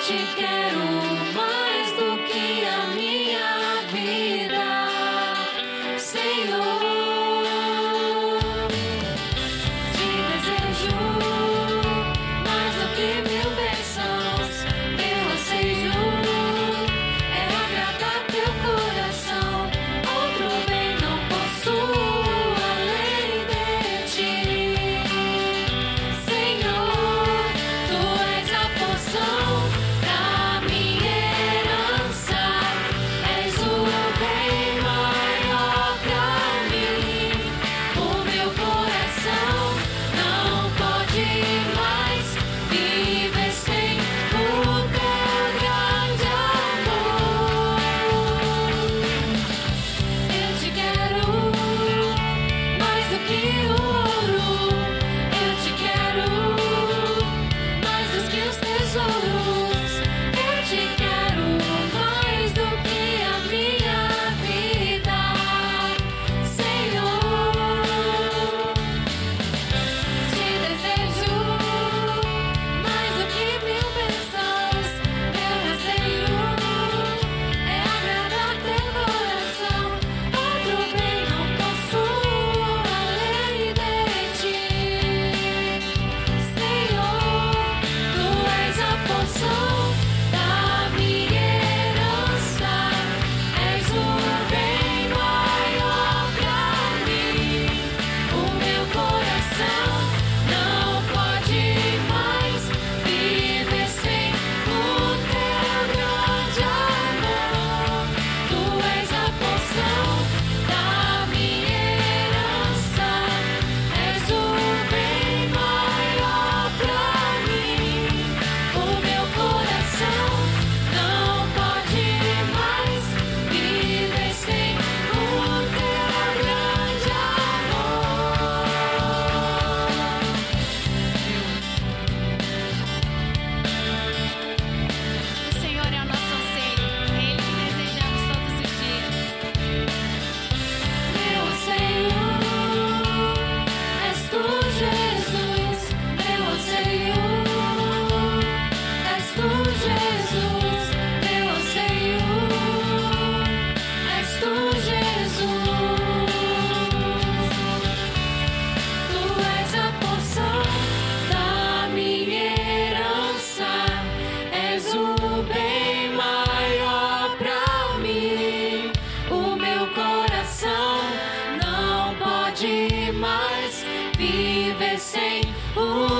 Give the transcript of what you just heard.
what you. demais. Viver sem o